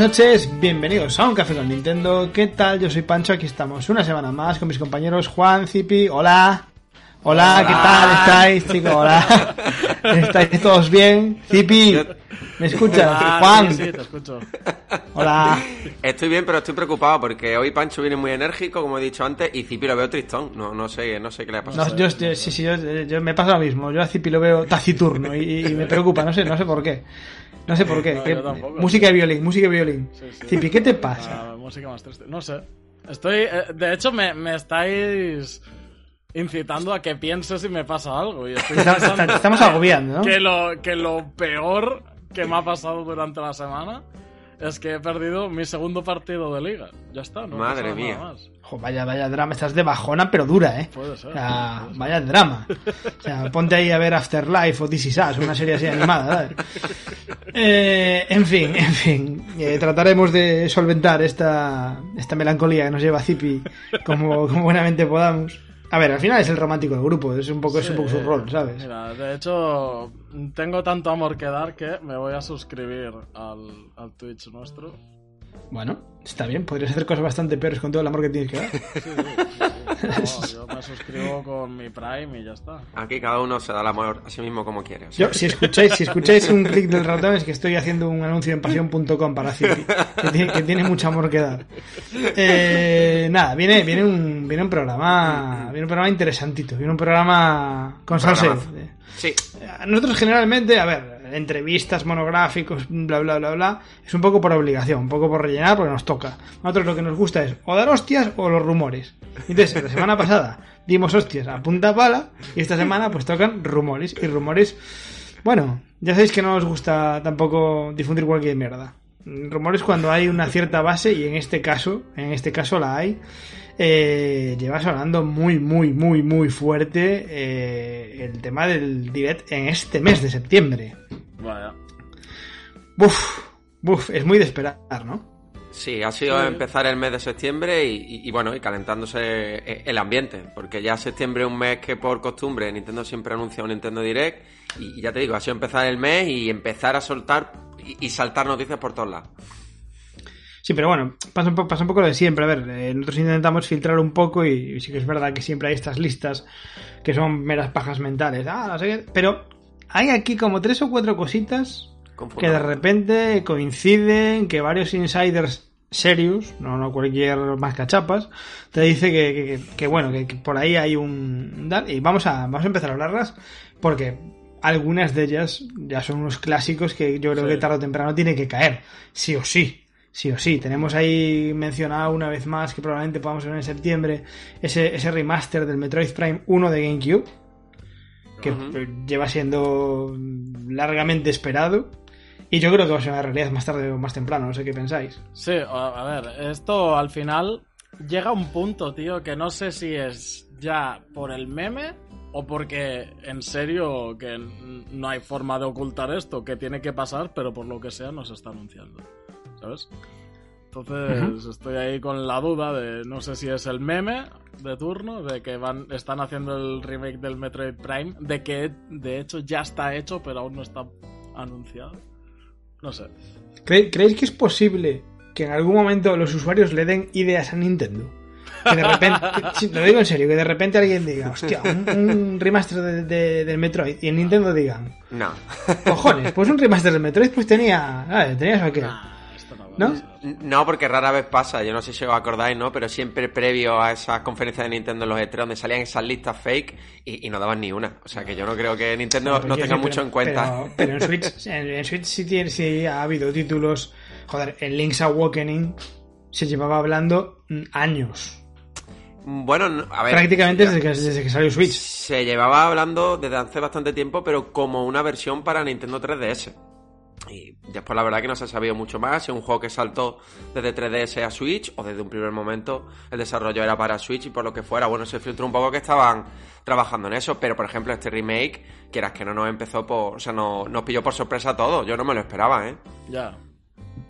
Buenas noches, bienvenidos a un café con Nintendo. ¿Qué tal? Yo soy Pancho, aquí estamos una semana más con mis compañeros Juan, Zipi, hola. Hola, ¿qué tal estáis, chicos? Hola. ¿Estáis todos bien? Zipi, ¿me escuchas? Ah, Juan. Sí, sí, te escucho. Hola. Estoy bien, pero estoy preocupado porque hoy Pancho viene muy enérgico, como he dicho antes, y Zipi lo veo tristón. No, no sé, no sé qué le ha pasado. No, yo, yo- sí, sí, yo, yo me pasa lo mismo. Yo a Zipi lo veo taciturno y, y me preocupa, no sé, no sé por qué. No sé por qué. No, ¿Qué- yo tampoco. música de violín, música de violín. Sí, sí. ¿qué te pasa? Ah, música más triste. No sé. Estoy. eh, de hecho, me, me estáis incitando a que piense si me pasa algo. Y estoy estamos agobiando, ¿no? que, lo, que lo peor que me ha pasado durante la semana es que he perdido mi segundo partido de liga. Ya está, no Madre mía. nada más. Jo, vaya, vaya drama, estás de bajona, pero dura, ¿eh? Puede ser. O sea, vaya drama. O sea, ponte ahí a ver Afterlife o This Is Us, una serie así animada. Eh, en fin, en fin. eh, trataremos de solventar esta, esta melancolía que nos lleva Zipi como, como buenamente podamos. A ver, al final es el romántico del grupo, es un poco, es un poco su rol, ¿sabes? Mira, de hecho, tengo tanto amor que dar que me voy a suscribir al, al Twitch nuestro. Bueno, está bien, podrías hacer cosas bastante peores con todo el amor que tienes que dar. No, yo me suscribo con mi Prime y ya está. Aquí cada uno se da el amor a sí mismo como quiere. o sea. Yo, si escucháis, si escucháis un clic del ratón es que estoy haciendo un anuncio en pasión.com para Zipi, que tiene, que tiene mucho amor que dar. Eh, nada, viene, viene un, viene un programa, viene un programa interesantito, viene un programa con salseo. Sí, Nosotros generalmente, a ver, entrevistas, monográficos, bla bla bla bla, es un poco por obligación, un poco por rellenar porque nos toca. Nosotros lo que nos gusta es o dar hostias o los rumores. Entonces, la semana pasada dimos hostias a punta pala y esta semana pues tocan rumores y rumores. Bueno, ya sabéis que no nos gusta tampoco difundir cualquier mierda. Rumores cuando hay una cierta base y en este caso, en este caso la hay. eh, lleva sonando muy, muy, muy, muy fuerte eh, el tema del direct en este mes de septiembre. Vaya. Buf, buf, es muy de esperar, ¿no? sí, ha sido Sí. empezar el mes de septiembre y, y- y bueno, y calentándose eh, el ambiente, porque ya septiembre es un mes que por costumbre Nintendo siempre anuncia un Nintendo Direct y, y ya te digo, ha sido empezar el mes y empezar a soltar y, y saltar noticias por todos lados. Sí, pero bueno, pasa un, po- pasa un poco lo de siempre. A ver, eh, nosotros intentamos filtrar un poco y, sí que es verdad que siempre hay estas listas que son meras pajas mentales. Ah, no sé qué. Pero hay aquí como tres o cuatro cositas que de repente coinciden, que varios insiders serios, no, no cualquier más cachapas, te dice que, que- que- que, bueno, que, por ahí hay un... Y vamos a, vamos a empezar a hablarlas porque algunas de ellas ya son unos clásicos que yo creo Sí. que tarde o temprano tiene que caer, sí o sí. Sí o sí, tenemos ahí mencionado una vez más que probablemente podamos ver en septiembre ese, ese remaster del Metroid Prime 1 de GameCube, que lleva siendo largamente esperado. Y yo creo que va a ser una realidad más tarde o más temprano, no sé qué pensáis. Sí, a, ver, esto al final llega a un punto, tío, que no sé si es ya por el meme o porque en serio que no hay forma de ocultar esto, que tiene que pasar, pero por lo que sea no se está anunciando. ¿Sabes? Entonces estoy ahí con la duda de no sé si es el meme de turno, de que van, están haciendo el remake del Metroid Prime, de que de hecho ya está hecho, pero aún no está anunciado. No sé. ¿Cre- ¿Creéis que es posible que en algún momento los usuarios le den ideas a Nintendo? Que de repente, lo digo en serio, que de repente alguien diga, hostia, un, un remaster de- de- del Metroid y en Nintendo digan, No. cojones, pues un remaster del Metroid pues tenía, ¿sabes? tenía eso no ¿No? No, porque rara vez pasa, yo no sé si os acordáis, ¿no? Pero siempre previo a esas conferencias de Nintendo en los E3 donde salían esas listas fake y, y no daban ni una. O sea que yo no creo que Nintendo no, Pero quiero tenga mucho pero- en cuenta. Pero, pero en Switch, en, en Switch sí, tiene, sí ha habido títulos. Joder, en Link's Awakening se llevaba hablando mm, años. Bueno, no- a ver. Prácticamente ya- desde que, desde que salió Switch. Se llevaba hablando desde hace bastante tiempo, pero como una versión para Nintendo 3DS. Y después la verdad que no se ha sabido mucho más. Si es un juego que saltó desde 3DS a Switch, o desde un primer momento el desarrollo era para Switch y por lo que fuera. Bueno, se filtró un poco que estaban trabajando en eso, pero por ejemplo este remake, quieras que no nos empezó por... O sea, no, nos pilló por sorpresa a todos. Yo no me lo esperaba, ¿eh? Ya.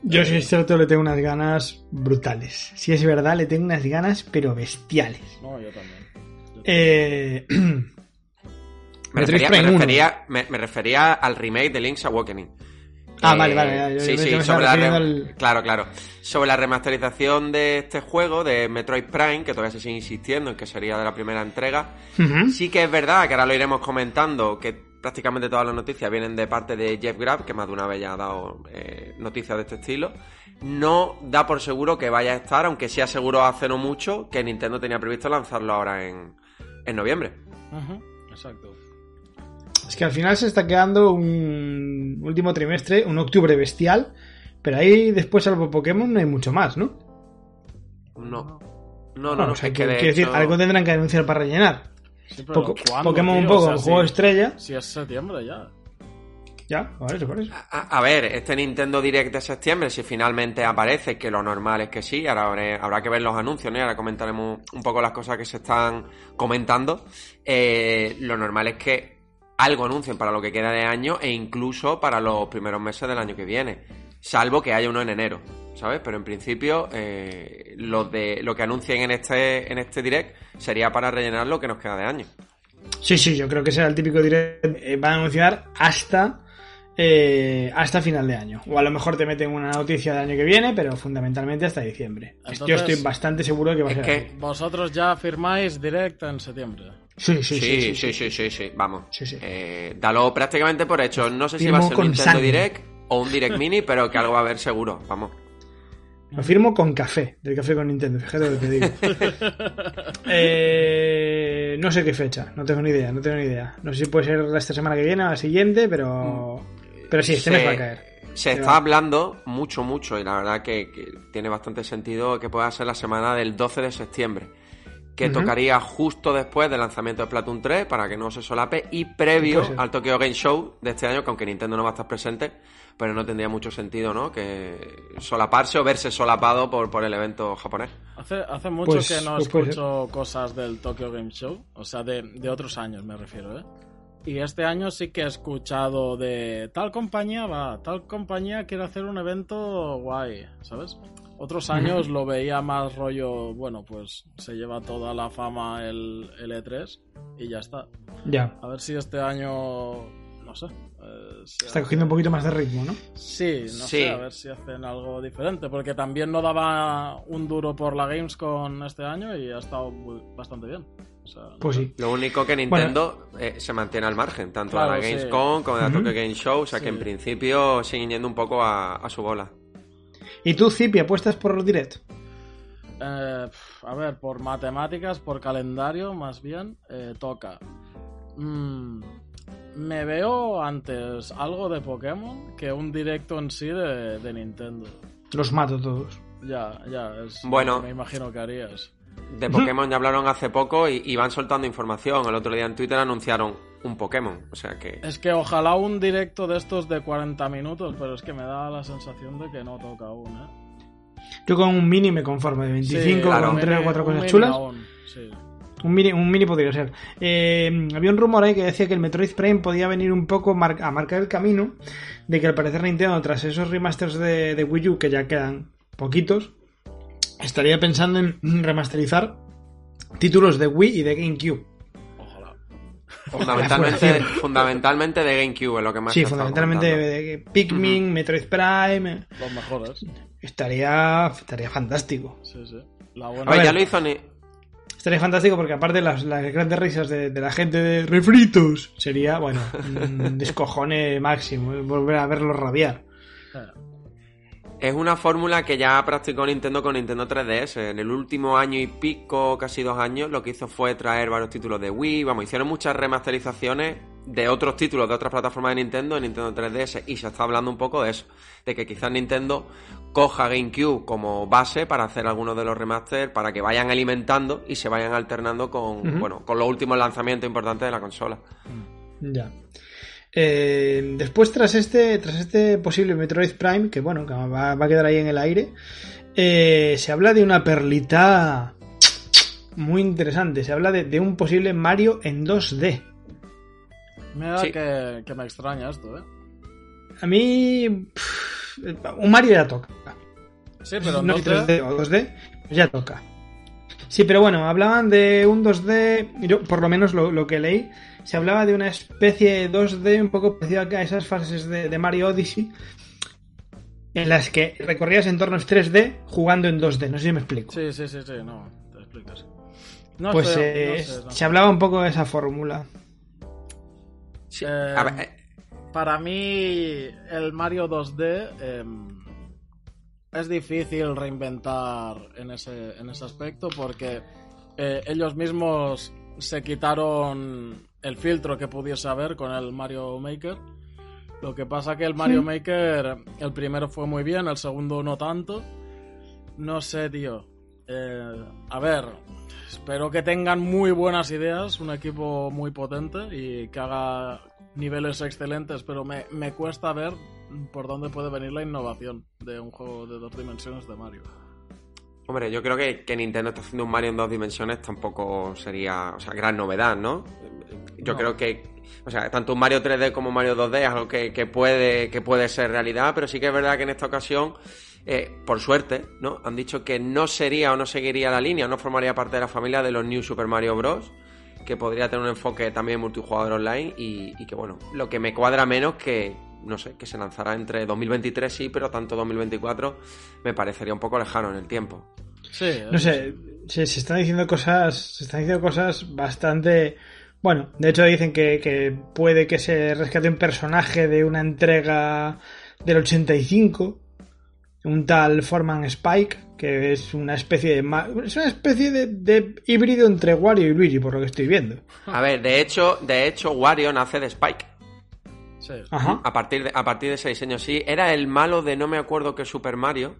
Yo, si es cierto, le tengo unas ganas brutales. Si es verdad, le tengo unas ganas, pero bestiales. No, yo también. Yo también. Eh, Me refería, Prime me, 1. refería, me, me refería al remake de Link's Awakening. Ah, Eh, vale, vale, yo- sí, yo sí, me sobre la al- Claro, claro. Sobre la remasterización de este juego, de Metroid Prime, que todavía se sigue insistiendo en que sería de la primera entrega. Sí que es verdad, que ahora lo iremos comentando, que prácticamente todas las noticias vienen de parte de Jeff Grubb, que más de una vez ya ha dado eh, noticias de este estilo. No da por seguro que vaya a estar, aunque sí aseguró hace no mucho que Nintendo tenía previsto lanzarlo ahora en, en noviembre. Exacto. Es que al final se está quedando un último trimestre, un octubre bestial, pero ahí después, salvo Pokémon, no hay mucho más, ¿no? No. No, no, Bueno, no. o sea, que- que de quiero decir, algo tendrán que anunciar para rellenar. Sí, pero Poco- ¿cuándo, Pokémon un poco, O sea, el juego estrella. Si es septiembre ya. Ya, por eso, por eso. A, a ver, este Nintendo Direct de septiembre, si finalmente aparece, que lo normal es que sí, ahora habré- habrá que ver los anuncios, ¿no? Y ahora comentaremos un poco las cosas que se están comentando. Eh, lo normal es que algo anuncien para lo que queda de año e incluso para los primeros meses del año que viene, salvo que haya uno en enero, ¿sabes? Pero en principio, eh, lo, de, lo que anuncien en este, en este Direct sería para rellenar lo que nos queda de año. Sí, sí, yo creo que será el típico direct. eh, van a anunciar hasta. eh, hasta final de año. O a lo mejor te meten una noticia del año que viene, pero fundamentalmente hasta diciembre. yo estoy bastante seguro que va a ser que- así. Vosotros ya firmáis directo en septiembre. Sí, sí, sí. Sí, sí, sí, sí, sí, sí, vamos. Sí, sí. Eh, dalo prácticamente por hecho. No sé si va a ser un Nintendo sangre. Direct o un Direct Mini, pero que algo va a haber seguro, vamos. Lo firmo con café, del café con Nintendo, fíjate lo que te digo. Eh, no sé qué fecha, no tengo ni idea, no tengo ni idea. No sé si puede ser esta semana que viene o la siguiente, pero. Pero sí, este Se- mes va a caer. Se Se está va. hablando mucho, mucho, y la verdad que, que tiene bastante sentido que pueda ser la semana del 12 de septiembre, que tocaría justo después del lanzamiento de Splatoon 3, para que no se solape, y previo al Tokyo Game Show de este año, que aunque Nintendo no va a estar presente, pero no tendría mucho sentido, ¿no? Que solaparse o verse solapado por, por el evento japonés. Hace, hace mucho Pues- que no pues escucho cosas del Tokyo Game Show, o sea, de, de otros años me refiero, ¿eh? Y este año sí que he escuchado de tal compañía va, tal compañía quiere hacer un evento guay, ¿sabes? Otros años lo veía más rollo, bueno, pues se lleva toda la fama el, el E3 y ya está. Ya. A ver si este año, no sé. eh, Está hace- cogiendo un poquito más de ritmo, ¿no? Sí, no Sí. sé, a ver si hacen algo diferente, porque también no daba un duro por la Gamescom este año y ha estado muy- bastante bien. O sea, Pues sí. Lo único que Nintendo eh, se mantiene al margen, tanto Claro, de la sí. Gamescom como de la. Tokyo Game Show, o sea que Sí. en principio siguen yendo un poco a, a su bola. ¿Y tú, Zipi, apuestas por los direct? Eh, a ver, por matemáticas, por calendario, más bien, eh, toca. Mm, me veo antes algo de Pokémon que un directo en sí de, de Nintendo. Los mato todos. Ya, ya, es Bueno. lo que me imagino que harías. De Pokémon ya hablaron hace poco y, y van soltando información. El otro día en Twitter anunciaron un Pokémon, o sea que... Es que ojalá un directo de estos de 40 minutos, pero es que me da la sensación de que no toca aún, ¿eh? Yo con un mini me conformo, de 25 claro. con un 3 o mini- 4 un cosas mini chulas. aún, sí. Un mini, un mini podría ser. Eh, había un rumor ahí que decía que el Metroid Prime podía venir un poco mar- a marcar el camino de que al parecer Nintendo, tras esos remasters de, de Wii U, que ya quedan poquitos, estaría pensando en remasterizar títulos de Wii y de GameCube. Fundamentalmente, fundamentalmente de GameCube es lo que más Sí, fundamentalmente de Pikmin, Metroid Prime. Los mejores. Estaría, estaría fantástico. Sí, sí. La A ver, ya lo hizo ni... Estaría fantástico porque aparte las, las grandes risas de, de la gente de refritos sería, bueno, un descojone máximo, eh, volver a verlos rabiar. Eh, Es una fórmula que ya practicó Nintendo con Nintendo 3DS. En el último año y pico, casi dos años, lo que hizo fue traer varios títulos de Wii. Vamos, hicieron muchas remasterizaciones de otros títulos de otras plataformas de Nintendo en Nintendo 3DS. Y se está hablando un poco de eso. De que quizás Nintendo coja GameCube como base para hacer algunos de los remasters para que vayan alimentando y se vayan alternando con, bueno, con los últimos lanzamientos importantes de la consola. Ya. Eh, después, tras este, tras este posible Metroid Prime, que bueno, que va, va a quedar ahí en el aire, eh, se habla de una perlita muy interesante. Se habla de, de un posible Mario en 2D. Mira Sí. que, que me extraña esto, ¿eh? A mí, pff, un Mario ya toca. Sí, pero no no sé 3D o 2D, pues ya toca. Sí, pero bueno, hablaban de un 2D, yo por lo menos lo, lo que leí, se hablaba de una especie de 2D un poco parecida a esas fases de, de Mario Odyssey, en las que recorrías entornos 3D jugando en 2D. No sé si me explico. Sí, sí, sí, sí, no, te explicas. No pues sé, eh, no sé, no. se hablaba un poco de esa fórmula. Sí, Eh, a ver, eh, Para mí, el Mario 2D em, es difícil reinventar en ese, en ese aspecto porque eh, ellos mismos se quitaron el filtro que pudiese haber con el Mario Maker. Lo que pasa que el Mario Maker, el primero fue muy bien, el segundo no tanto. No sé, tío. Eh, a ver, espero que tengan muy buenas ideas, un equipo muy potente y que haga niveles excelentes, pero me, me cuesta ver por dónde puede venir la innovación de un juego de dos dimensiones de Mario. hombre, yo creo que, que Nintendo está haciendo un Mario en dos dimensiones tampoco sería, o sea, gran novedad, ¿no? Yo No. creo que, o sea, tanto un Mario 3D como un Mario 2D es algo que, que puede, que puede ser realidad, pero sí que es verdad que en esta ocasión, eh, por suerte, ¿no? Han dicho que no sería o no seguiría la línea, no formaría parte de la familia de los New Super Mario Bros. que podría tener un enfoque también multijugador online y, y que bueno, lo que me cuadra menos que, no sé, que se lanzará entre 2023 sí, pero tanto 2024 me parecería un poco lejano en el tiempo. Sí, No sé, se, se están diciendo cosas, se están diciendo cosas bastante. Bueno, de hecho dicen que, que puede que se rescate un personaje de una entrega del 85, un tal Foreman Spike, que es una especie de ma- es una especie de, de híbrido entre Wario y Luigi, por lo que estoy viendo. A ver, de hecho, de hecho Wario nace de Spike. sí. Ajá. A partir de, a partir de ese diseño, sí. Era el malo de no me acuerdo qué Super Mario,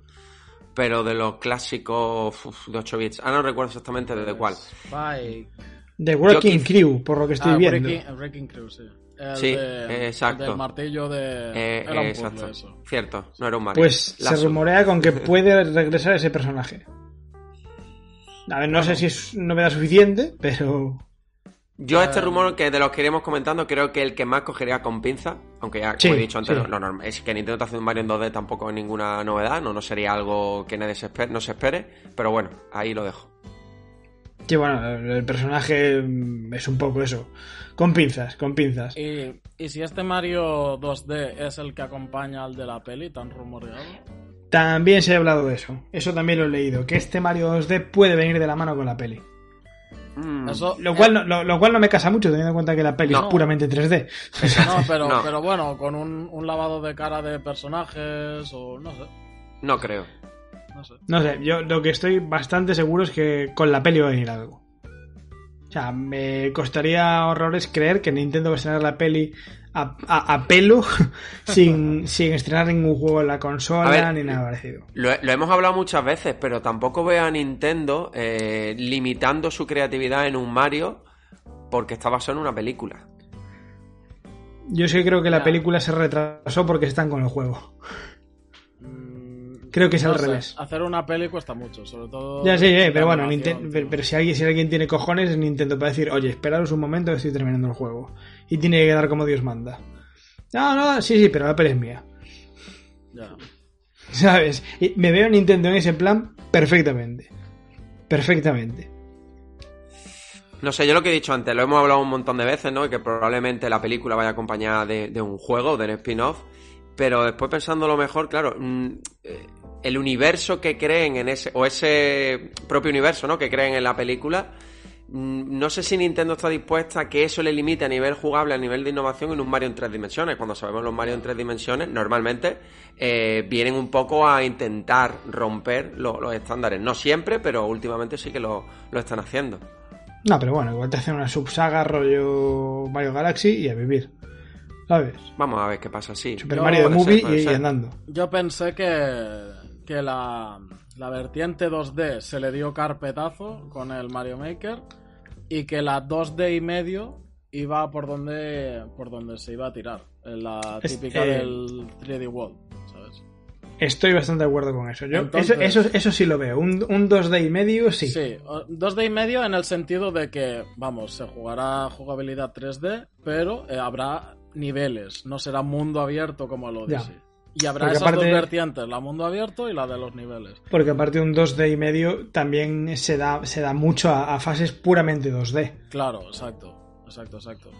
pero de los clásicos uf, de 8 bits. Ah, no recuerdo exactamente de cuál. Spike. De Working Yo quis- Crew, por lo que estoy Ah, viendo. Breaking, Breaking Crew, sí. El Sí, de- exacto. el del martillo de... Eh, Era un eh, puzzle exacto. eso. Cierto, no era un Mario. Pues La se rumorea con que puede regresar ese personaje. A ver, no sé si es novedad suficiente, pero Yo este Eh, rumor que de los que iremos comentando creo que el que más cogería con pinza, aunque ya como Sí, he dicho antes, sí. lo normal es que Nintendo está haciendo un Mario en 2D tampoco es ninguna novedad, no, no sería algo que nadie se espere, no se espere, pero bueno, ahí lo dejo. Sí, bueno, el personaje mm, es un poco eso. Con pinzas, con pinzas. Y, y si este Mario 2D es el que acompaña al de la peli, tan rumoreado. También se ha hablado de eso. Eso también lo he leído. Que este Mario 2D puede venir de la mano con la peli. Mm, Eso, Lo cual, no, lo, lo cual no me casa mucho, teniendo en cuenta que la peli No. es puramente 3D. No, pero, No. pero bueno, con un, un lavado de cara de personajes o no sé. no creo. No sé. No sé, yo lo que estoy bastante seguro es que con la peli va a venir algo. O sea, me costaría horrores creer que Nintendo va a estrenar la peli a, a- a pelo sin, sin estrenar ningún juego en la consola ver, ni nada parecido. Lo, lo hemos hablado muchas veces, pero tampoco veo a Nintendo eh, limitando su creatividad en un Mario porque está basado en una película. Yo sí creo que la película se retrasó porque están con el juego. Creo que es no al sé, revés. Hacer una peli cuesta mucho, sobre todo. Ya sí, eh, pero bueno, Ninten- pero, pero si, alguien, si alguien tiene cojones es Nintendo para decir, oye, esperaros un momento que estoy terminando el juego. Y tiene que quedar como Dios manda. No, no, sí, sí, pero la peli es mía. Ya. ¿Sabes? Y me veo Nintendo en ese plan perfectamente. Perfectamente. No sé, yo lo que he dicho antes, lo hemos hablado un montón de veces, ¿no? Y que probablemente la película vaya acompañada de, de un juego, de un spin-off. Pero después pensando lo mejor, claro, mm, eh, el universo que creen en ese, o ese propio universo, ¿no? Que creen en la película, mm, no sé si Nintendo está dispuesta a que eso le limite a nivel jugable, a nivel de innovación en un Mario en tres dimensiones. Cuando sabemos los Mario en tres dimensiones, normalmente eh, vienen un poco a intentar romper lo- los estándares. No siempre, pero últimamente sí que lo, lo están haciendo. No, pero bueno, igual te hacen una subsaga rollo Mario Galaxy y a vivir. ¿Sabes? Vamos a ver qué pasa, sí. Super Yo- Mario de Movie ser, y, y andando. Yo pensé que, que la, la vertiente 2D se le dio carpetazo con el Mario Maker y que la 2D y medio iba por donde por donde se iba a tirar. En la típica eh, del 3D World, ¿sabes? Estoy bastante de acuerdo con eso. Yo, Entonces- eso, eso, eso sí lo veo. Un, un 2D y medio, sí. Sí, o- 2D y medio en el sentido de que, vamos, se jugará jugabilidad 3D, pero eh, habrá niveles, no será mundo abierto como lo dice. Y habrá Porque esas aparte- dos vertientes, la mundo abierto y la de los niveles. Porque aparte de un 2D y medio también se da, se da mucho a, a fases puramente 2D. Claro, exacto, exacto, exacto.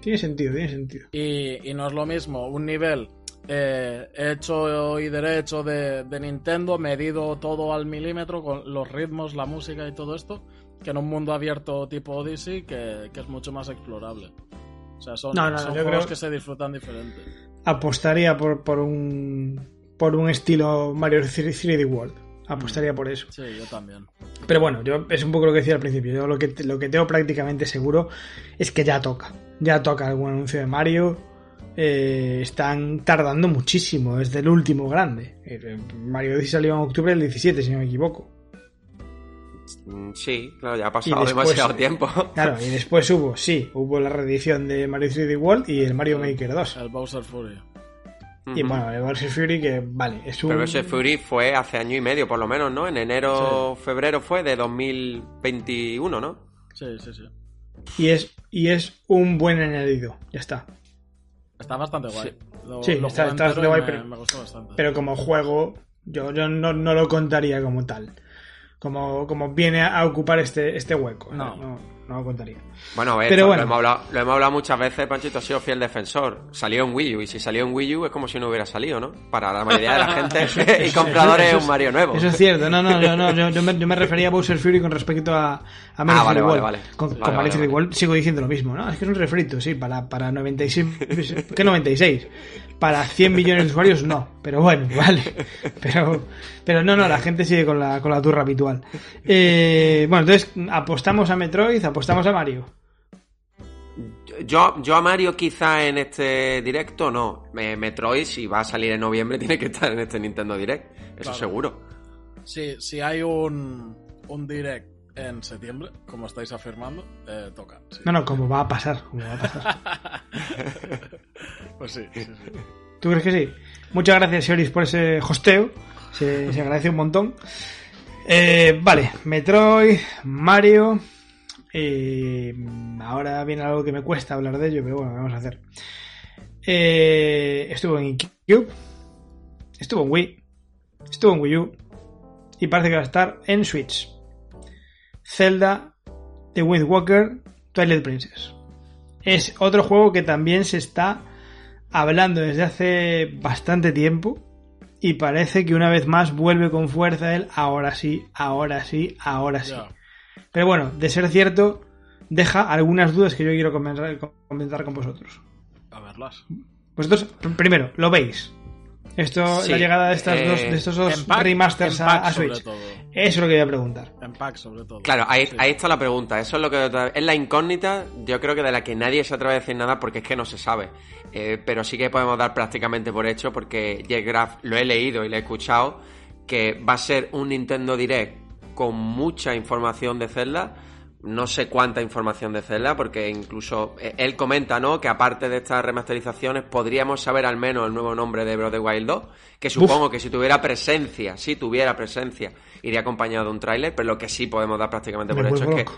Tiene sentido, tiene sentido. Y, y no es lo mismo un nivel eh, hecho y derecho de, de Nintendo, medido todo al milímetro con los ritmos, la música y todo esto, que en un mundo abierto tipo Odyssey que, que es mucho más explorable. O sea, son, No, no, son yo juegos creo- que se disfrutan diferente. Apostaría por, por un por un estilo Mario 3D World. Apostaría por eso. Sí, yo también. Pero bueno, yo es un poco lo que decía al principio. Yo lo que, lo que tengo prácticamente seguro es que ya toca. Ya toca algún anuncio de Mario. Eh, están tardando muchísimo desde el último grande. Eh, Mario Odyssey salió en octubre del 17, si no me equivoco. Mm, Sí, claro, ya ha pasado después- demasiado tiempo. Claro, y después hubo, sí, hubo la reedición de Mario 3D World y el Mario Maker 2. El Bowser Fury. Y bueno, el Bowser Fury que, vale, es un... Pero ese Fury fue hace año y medio, por lo menos, ¿no? En enero, febrero fue de 2021, ¿no? Sí, sí, sí. Y es, y es un buen añadido, ya está. Está bastante guay. Lo, Sí, lo está- está bastante guay, me, pero- me gustó bastante. Pero como juego, yo, yo no, no lo contaría como tal. Como, como viene a ocupar este, este hueco. No. no, no lo contaría. Bueno, a ver, Pero esto bueno. Lo, hemos hablado, lo hemos hablado muchas veces, Panchito ha sido fiel defensor. Salió en Wii U, y si salió en Wii U es como si no hubiera salido, ¿no? Para la mayoría de la gente y compradores es un Mario nuevo. Eso es cierto, no, no, yo, no, yo, yo me, yo me refería a Bowser Fury con respecto a, a Mario Ah, vale, 3D vale, vale. Con, con Mario vale, 3D vale. World sigo diciendo lo mismo, ¿no? Es que es un refrito, sí, para, para 96. ¿Qué 96? Para 100 millones de usuarios, no. Pero bueno, vale. Pero, pero no, no, la gente sigue con la, con la turra habitual. Eh, bueno, entonces, apostamos a Metroid, apostamos a Mario. Yo, yo a Mario quizá en este directo no. Me- Metroid, si va a salir en noviembre, tiene que estar en este Nintendo Direct. Eso Claro. seguro. Sí, si hay un, un direct en septiembre, como estáis afirmando, eh, toca. sí. No, no, como va a pasar. Como va a pasar. Pues sí, sí, sí. ¿Tú crees que sí? Muchas gracias, Sioris, por ese hosteo. Se, se agradece un montón. Eh, vale, Metroid, Mario. Eh, ahora viene algo que me cuesta hablar de ello, pero bueno, vamos a hacer. Eh, estuvo en Cube, estuvo en Wii, estuvo en Wii U y parece que va a estar en Switch. Zelda, The Wind Walker, Twilight Princess. Es otro juego que también se está hablando desde hace bastante tiempo y parece que una vez más vuelve con fuerza el ahora sí, ahora sí, ahora sí. Pero bueno, de ser cierto, deja algunas dudas que yo quiero comentar, comentar con vosotros. A verlas. Vosotros, pr- primero, ¿lo veis? Esto, Sí, la llegada de, estas eh, dos, de estos dos pack- remasters a, Switch. todo. Eso es lo que voy a preguntar. En pack sobre todo. Claro, ahí, Sí. ahí está la pregunta. Eso es lo que es la incógnita, yo creo que de la que nadie se atreve a decir nada porque es que no se sabe. Eh, pero sí que podemos dar prácticamente por hecho porque Jeff Graff lo he leído y lo he escuchado que va a ser un Nintendo Direct con mucha información de Zelda. No sé cuánta información de Zelda, porque incluso eh, él comenta, ¿no? Que aparte de estas remasterizaciones, podríamos saber al menos el nuevo nombre de Breath of the Wild 2. Que supongo que si tuviera presencia, si tuviera presencia, iría acompañado de un tráiler, pero lo que sí podemos dar prácticamente por Me hecho es que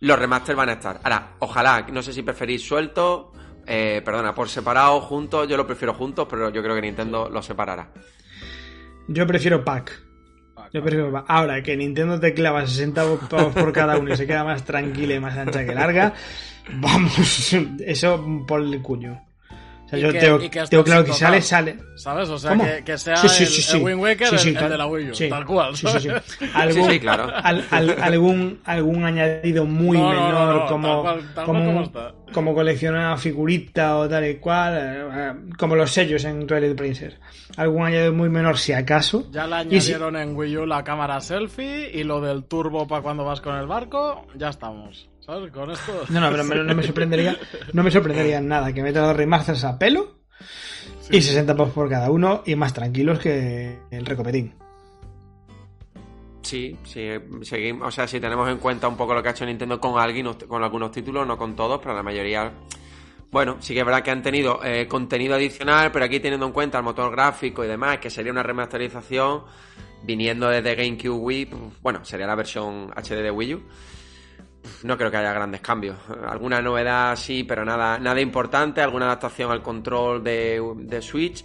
los remasters van a estar. Ahora, ojalá, no sé si preferís sueltos, eh, perdona, por separado, juntos, yo lo prefiero juntos, pero yo creo que Nintendo los separará. Yo prefiero pack. Pack, Yo prefiero. Ahora que Nintendo te clava 60 pavos por cada uno y se queda más tranquila y más ancha que larga, vamos, eso por el cuño. O sea, yo que- tengo, que claro que sale, sale. ¿Sabes? O sea, ¿Cómo? que, que sea Sí, sí, el, sí, el Wind Waker, Sí, sí, el, el de la Wii U, sí. tal cual. Sí, sí. Algún, sí, claro. al- al- algún, algún añadido muy No, no, no, menor, no, como, tal cual- tal como, como un- está. como coleccionar figurita o tal y cual, eh, eh, como los sellos en Twilight Princess. Algún añadido muy menor, si acaso. Ya le si- añadieron en Wii U la cámara selfie y lo del turbo para cuando vas con el barco, ya estamos. ¿Sabes? Con esto. No, no, pero me- no me sorprendería, no me sorprendería nada que metan los remasters a pelo y 60 pavos por cada uno y más tranquilos que el recopetín. Sí, sí, seguimos, o sea, si tenemos en cuenta un poco lo que ha hecho Nintendo con algunos, con algunos títulos, no con todos, pero la mayoría, bueno, sí que es verdad que han tenido eh, contenido adicional, pero aquí teniendo en cuenta el motor gráfico y demás, que sería una remasterización, viniendo desde GameCube Wii, pues, bueno, sería la versión HD de Wii U, no creo que haya grandes cambios. Alguna novedad sí, pero nada, nada importante. Alguna adaptación al control de, de Switch.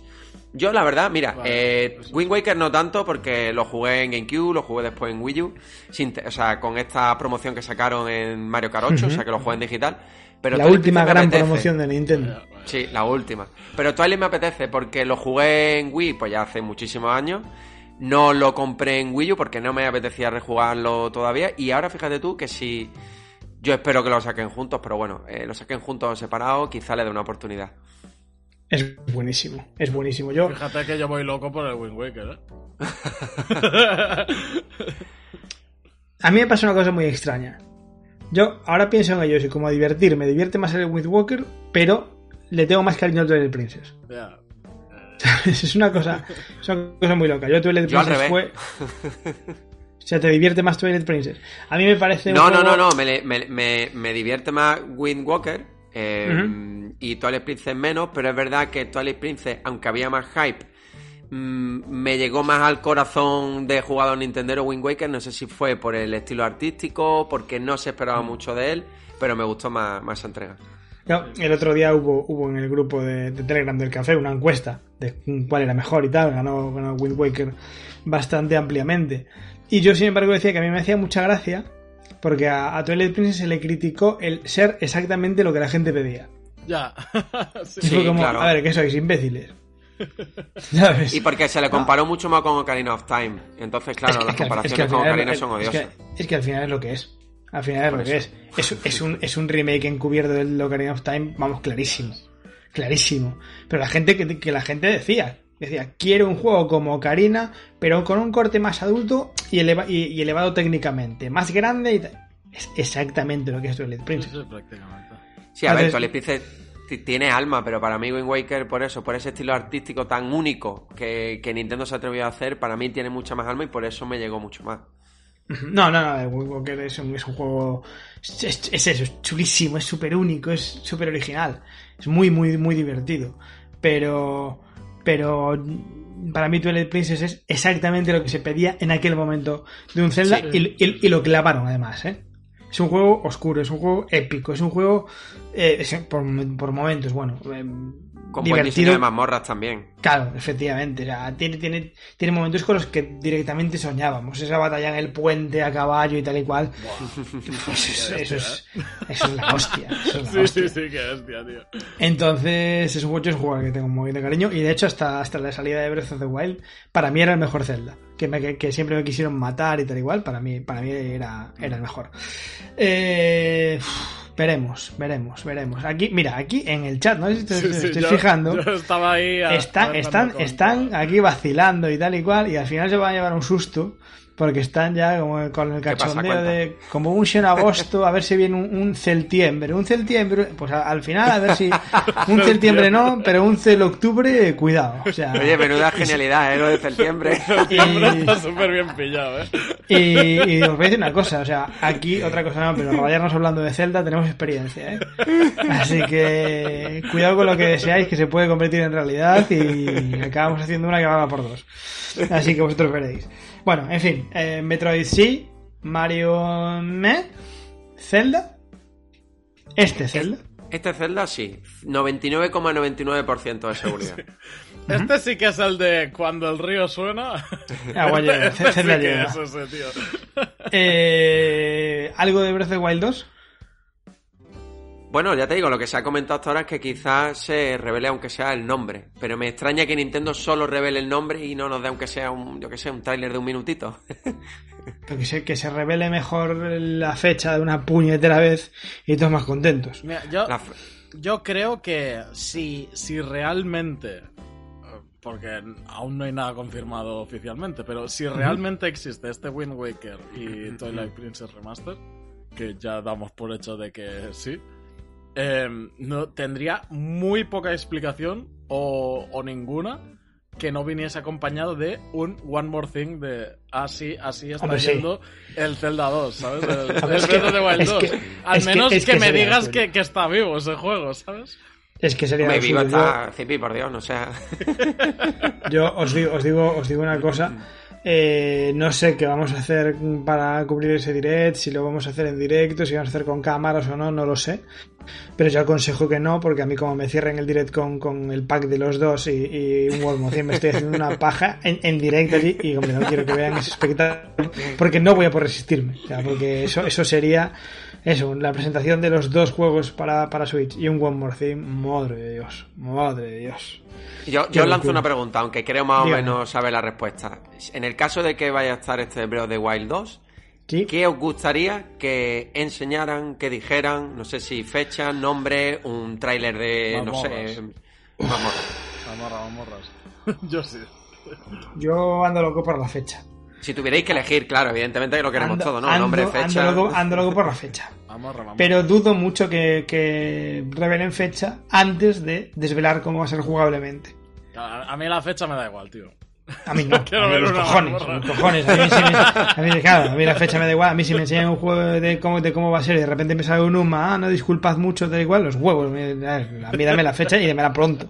Yo, la verdad, mira, Vale, eh, pues- Wind Waker no tanto porque lo jugué en GameCube, lo jugué después en Wii U, sin o sea, con esta promoción que sacaron en Mario Kart 8, o sea, que lo jugué en digital. Pero la última gran apetece. promoción de Nintendo. Sí, la última. Pero Twilight me apetece porque lo jugué en Wii, pues ya hace muchísimos años. No lo compré en Wii U porque no me apetecía rejugarlo todavía. Y ahora fíjate tú que si. Yo espero que lo saquen juntos, pero bueno, eh, lo saquen juntos o separados, quizá le dé una oportunidad. Es buenísimo, es buenísimo. Yo, Fíjate que yo voy loco por el Wind Waker, ¿eh? a mí me pasa una cosa muy extraña. Yo ahora pienso en ellos y como divertir, me divierte más el Wind Walker, pero le tengo más cariño al Twilight Princess. es una cosa, es una cosa muy loca. Yo Twilight Yo Princess fue. O sea, te divierte más Twilight Princess. A mí me parece. un No, no, juego- no, no, me, me, me- me divierte más Wind Walker eh, y Twilight Princess menos, pero es verdad que Twilight Princess, aunque había más hype, mm, me llegó más al corazón de jugador Nintendo Wind Waker, no sé si fue por el estilo artístico, porque no se esperaba mucho de él, pero me gustó más, más entrega. No, el otro día hubo, hubo en el grupo de, de Telegram del café una encuesta de cuál era mejor y tal. Ganó, ganó Wind Waker bastante ampliamente. Y yo, sin embargo, decía que a mí me hacía mucha gracia porque a, a Twilight Princess se le criticó el ser exactamente lo que la gente pedía. Ya. Sí. Fue como, claro. a ver, ¿qué sois? Imbéciles. ¿Sabes? Y porque se le comparó mucho más con Ocarina of Time. Entonces, claro, Es que- las comparaciones es que al con Ocarina es- son es que- odiosas. Es que al final es lo que es. Al final es lo que eso. es. Es, es un, es un remake encubierto del Ocarina of Time, vamos, clarísimo. Clarísimo. Pero la gente que, que la gente decía, decía, quiero un juego como Ocarina, pero con un corte más adulto y, eleva- y- y elevado técnicamente, más grande y tal. Es exactamente lo que es Twilight Princess. sí, prácticamente. Sí, a ver, Twilight Princess tiene alma, pero para mí Wind Waker, por eso, por ese estilo artístico tan único que, que Nintendo se atrevió a hacer, para mí tiene mucha más alma y por eso me llegó mucho más. No, no, no, el Wind Walker es un, es un juego. Es, es- es eso, es chulísimo, es súper único, es súper original. Es muy, muy, muy divertido. Pero. Pero. Para mí, Twilight Princess es exactamente lo que se pedía en aquel momento de un Zelda Sí. y, y- y lo clavaron, además, ¿eh? Es un juego oscuro, es un juego épico, es un juego. eh, por, por momentos, bueno. eh, Con buen diseño divertido. de mazmorras también. Claro, efectivamente. O sea, tiene, tiene, tiene momentos con los que directamente soñábamos. Esa batalla en el puente a caballo y tal y cual. Pues eso, eso es, eso es la hostia. eso es la Sí, hostia. sí, sí, que hostia, tío. Entonces, es un juego, es un juego al que tengo muy de cariño. Y de hecho, hasta, hasta la salida de Breath of the Wild, para mí era el mejor Zelda. Que, me- que, que siempre me quisieron matar y tal igual. Para mí, para mí era, era el mejor. Eh, veremos, veremos, veremos. Aquí, mira, aquí en el chat, no sé si te, Sí, te sí, estoy yo- fijando. Yo estaba ahí. a- Están, están, con- están aquí vacilando y tal y cual, y al final se van a llevar un susto, porque están ya como con el cachondeo de como un en agosto, a ver si viene un, un celtiembre, un celtiembre, pues al final a ver si un celtiembre no, pero un cel octubre, cuidado, o sea, Oye, menuda genialidad, ¿eh? Lo de y, está súper bien pillado, ¿eh? Y, y os voy a decir una cosa, o sea, aquí otra cosa no, pero rayarnos hablando de Zelda tenemos experiencia, ¿eh? Así que cuidado con lo que deseáis, que se puede convertir en realidad y acabamos haciendo una que va por dos. Así que vosotros veréis. Bueno, en fin, eh, Metroid sí, Mario me, Zelda, este Zelda. Este Zelda sí, 99,99% de seguridad. Este sí que es el de cuando el río suena. Agua llega, Este sí es ese, tío. Eh, ¿Algo de Breath of the Wild 2? Bueno, ya te digo, lo que se ha comentado hasta ahora es que quizás se revele aunque sea el nombre. Pero me extraña que Nintendo solo revele el nombre y no nos dé aunque sea un, yo que sé, un tráiler de un minutito. Pero que se, que se revele mejor la fecha de una puñetera vez y todos más contentos. Mira, yo, yo creo que si, si realmente. Porque aún no hay nada confirmado oficialmente, pero si realmente existe este Wind Waker y Twilight Princess Remaster, que ya damos por hecho de que sí, eh, no, tendría muy poca explicación o, o ninguna que no viniese acompañado de un One More Thing de así, así está sí. yendo el Zelda 2, ¿sabes? El, el es que- the Wild es 2. que- Al menos que, que me sería digas que está vivo ese juego, ¿sabes? Es que sería Me viva absurdo. está Zipi, por Dios, no sea. Yo os digo, os digo, os digo una cosa. Eh, no sé qué vamos a hacer para cubrir ese direct, si lo vamos a hacer en directo, si vamos a hacer con cámaras o no, no lo sé. Pero yo aconsejo que no, porque a mí como me cierren el direct con, con el pack de los dos y, y un World Mod 100 me estoy haciendo una paja en, en directo allí y hombre, no quiero que vean ese espectáculo porque no voy a poder resistirme. O sea, porque eso, eso sería eso, la presentación de los dos juegos para, para Switch y un One More Thing, madre de Dios, madre de Dios. Yo, yo os lanzo una pregunta, aunque creo más o Dígame. menos saber la respuesta. En el caso de que vaya a estar este Breath of the Wild 2, Sí. ¿qué os gustaría que enseñaran, que dijeran? No sé si fecha, nombre, un tráiler de, no sé... mazmorras. Mamorra, mamorras. Yo sí. Yo ando loco por la fecha. Si tuvierais que elegir, claro, evidentemente que lo queremos Ando- todo, ¿no? ando- nombre, fecha... Ando loco, ando loco por la fecha. Pero dudo mucho que, que revelen fecha antes de desvelar cómo va a ser jugablemente. A, a mí la fecha me da igual, tío. A mí no, Quiero a mí ver los cojones, los cojones. A mí, sí me- a mí, claro, a mí la fecha me da igual. A mí si me enseñan un juego de cómo, de cómo va a ser y de repente me sale un UMA, ah, no disculpad mucho, da igual, los huevos. me- A mí dame la fecha y démela pronto.